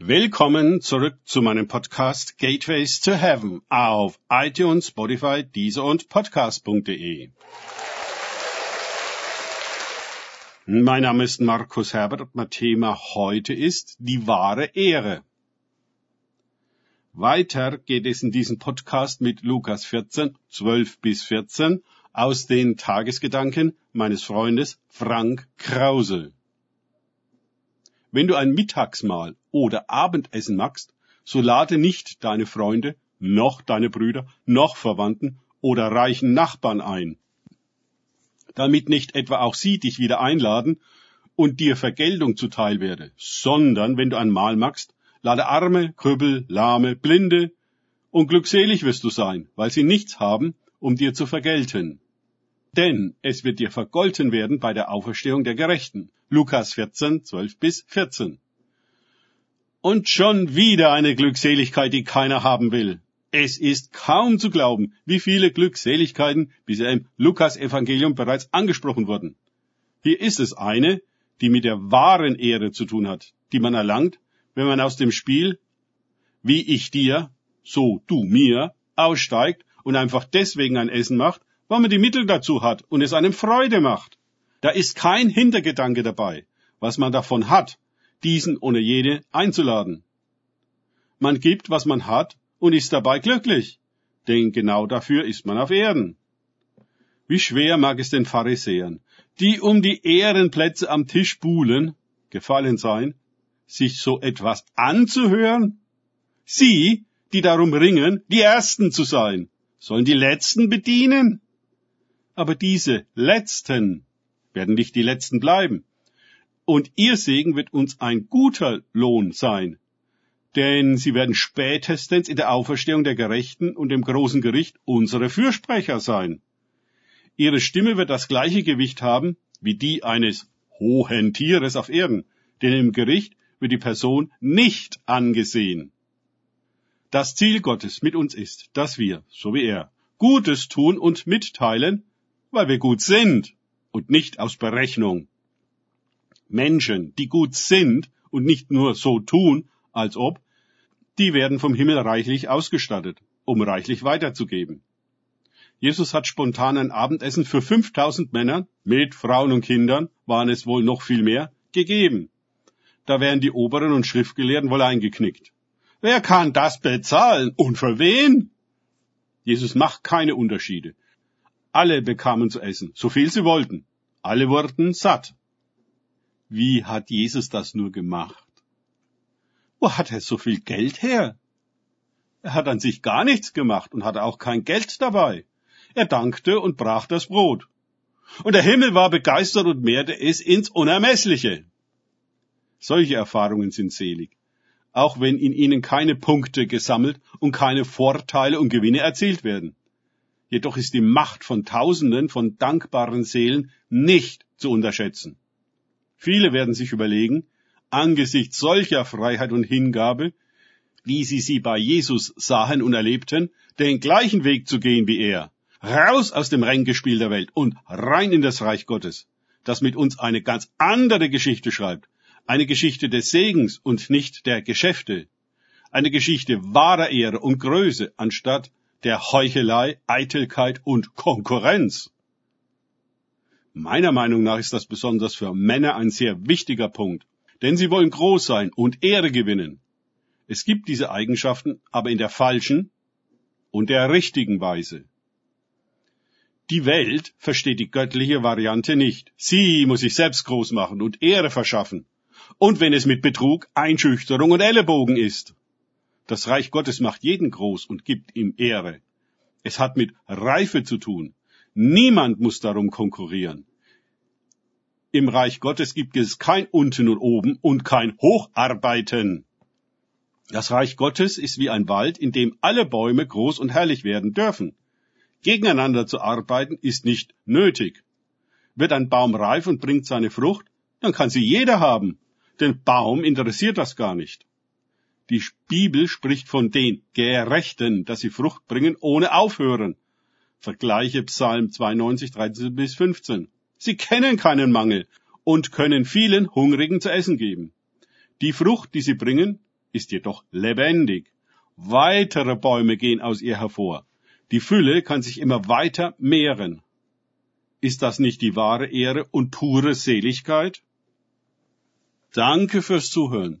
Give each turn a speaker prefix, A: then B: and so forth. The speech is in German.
A: Willkommen zurück zu meinem Podcast Gateways to Heaven auf iTunes, Spotify, Deezer und Podcast.de. Mein Name ist Markus Herbert. Mein Thema heute ist die wahre Ehre. Weiter geht es in diesem Podcast mit Lukas 14, 12 bis 14 aus den Tagesgedanken meines Freundes Frank Krause. Wenn du ein Mittagsmahl oder Abendessen machst, so lade nicht deine Freunde, noch deine Brüder, noch Verwandten oder reichen Nachbarn ein, damit nicht etwa auch sie dich wieder einladen und dir Vergeltung zuteil werde, sondern wenn du ein Mahl machst, lade Arme, Krüppel, Lahme, Blinde, und glückselig wirst du sein, weil sie nichts haben, um dir zu vergelten denn es wird dir vergolten werden bei der Auferstehung der Gerechten. Lukas 14, 12 bis 14. Und schon wieder eine Glückseligkeit, die keiner haben will. Es ist kaum zu glauben, wie viele Glückseligkeiten bisher im Lukas-Evangelium bereits angesprochen wurden. Hier ist es eine, die mit der wahren Ehre zu tun hat, die man erlangt, wenn man aus dem Spiel, wie ich dir, so du mir, aussteigt und einfach deswegen ein Essen macht, weil man die Mittel dazu hat und es einem Freude macht. Da ist kein Hintergedanke dabei, was man davon hat, diesen ohne jede einzuladen. Man gibt, was man hat und ist dabei glücklich, denn genau dafür ist man auf Erden. Wie schwer mag es den Pharisäern, die um die Ehrenplätze am Tisch buhlen, gefallen sein, sich so etwas anzuhören? Sie, die darum ringen, die Ersten zu sein, sollen die Letzten bedienen? Aber diese Letzten werden nicht die Letzten bleiben. Und ihr Segen wird uns ein guter Lohn sein, denn sie werden spätestens in der Auferstehung der Gerechten und im großen Gericht unsere Fürsprecher sein. Ihre Stimme wird das gleiche Gewicht haben wie die eines hohen Tieres auf Erden, denn im Gericht wird die Person nicht angesehen. Das Ziel Gottes mit uns ist, dass wir, so wie er, Gutes tun und mitteilen, weil wir gut sind und nicht aus Berechnung. Menschen, die gut sind und nicht nur so tun, als ob, die werden vom Himmel reichlich ausgestattet, um reichlich weiterzugeben. Jesus hat spontan ein Abendessen für 5000 Männer, mit Frauen und Kindern waren es wohl noch viel mehr, gegeben. Da wären die Oberen und Schriftgelehrten wohl eingeknickt. Wer kann das bezahlen und für wen? Jesus macht keine Unterschiede. Alle bekamen zu essen, so viel sie wollten. Alle wurden satt. Wie hat Jesus das nur gemacht? Wo hat er so viel Geld her? Er hat an sich gar nichts gemacht und hatte auch kein Geld dabei. Er dankte und brach das Brot. Und der Himmel war begeistert und mehrte es ins Unermessliche. Solche Erfahrungen sind selig, auch wenn in ihnen keine Punkte gesammelt und keine Vorteile und Gewinne erzielt werden. Jedoch ist die Macht von Tausenden von dankbaren Seelen nicht zu unterschätzen. Viele werden sich überlegen, angesichts solcher Freiheit und Hingabe, wie sie sie bei Jesus sahen und erlebten, den gleichen Weg zu gehen wie er. Raus aus dem Ränkespiel der Welt und rein in das Reich Gottes, das mit uns eine ganz andere Geschichte schreibt. Eine Geschichte des Segens und nicht der Geschäfte. Eine Geschichte wahrer Ehre und Größe anstatt der Heuchelei, Eitelkeit und Konkurrenz. Meiner Meinung nach ist das besonders für Männer ein sehr wichtiger Punkt, denn sie wollen groß sein und Ehre gewinnen. Es gibt diese Eigenschaften aber in der falschen und der richtigen Weise. Die Welt versteht die göttliche Variante nicht. Sie muss sich selbst groß machen und Ehre verschaffen. Und wenn es mit Betrug, Einschüchterung und Ellenbogen ist. Das Reich Gottes macht jeden groß und gibt ihm Ehre. Es hat mit Reife zu tun. Niemand muss darum konkurrieren. Im Reich Gottes gibt es kein Unten und Oben und kein Hocharbeiten. Das Reich Gottes ist wie ein Wald, in dem alle Bäume groß und herrlich werden dürfen. Gegeneinander zu arbeiten ist nicht nötig. Wird ein Baum reif und bringt seine Frucht, dann kann sie jeder haben. Den Baum interessiert das gar nicht. Die Bibel spricht von den Gerechten, dass sie Frucht bringen ohne aufhören. Vergleiche Psalm 92, 13 bis 15. Sie kennen keinen Mangel und können vielen Hungrigen zu essen geben. Die Frucht, die sie bringen, ist jedoch lebendig. Weitere Bäume gehen aus ihr hervor. Die Fülle kann sich immer weiter mehren. Ist das nicht die wahre Ehre und pure Seligkeit? Danke fürs Zuhören.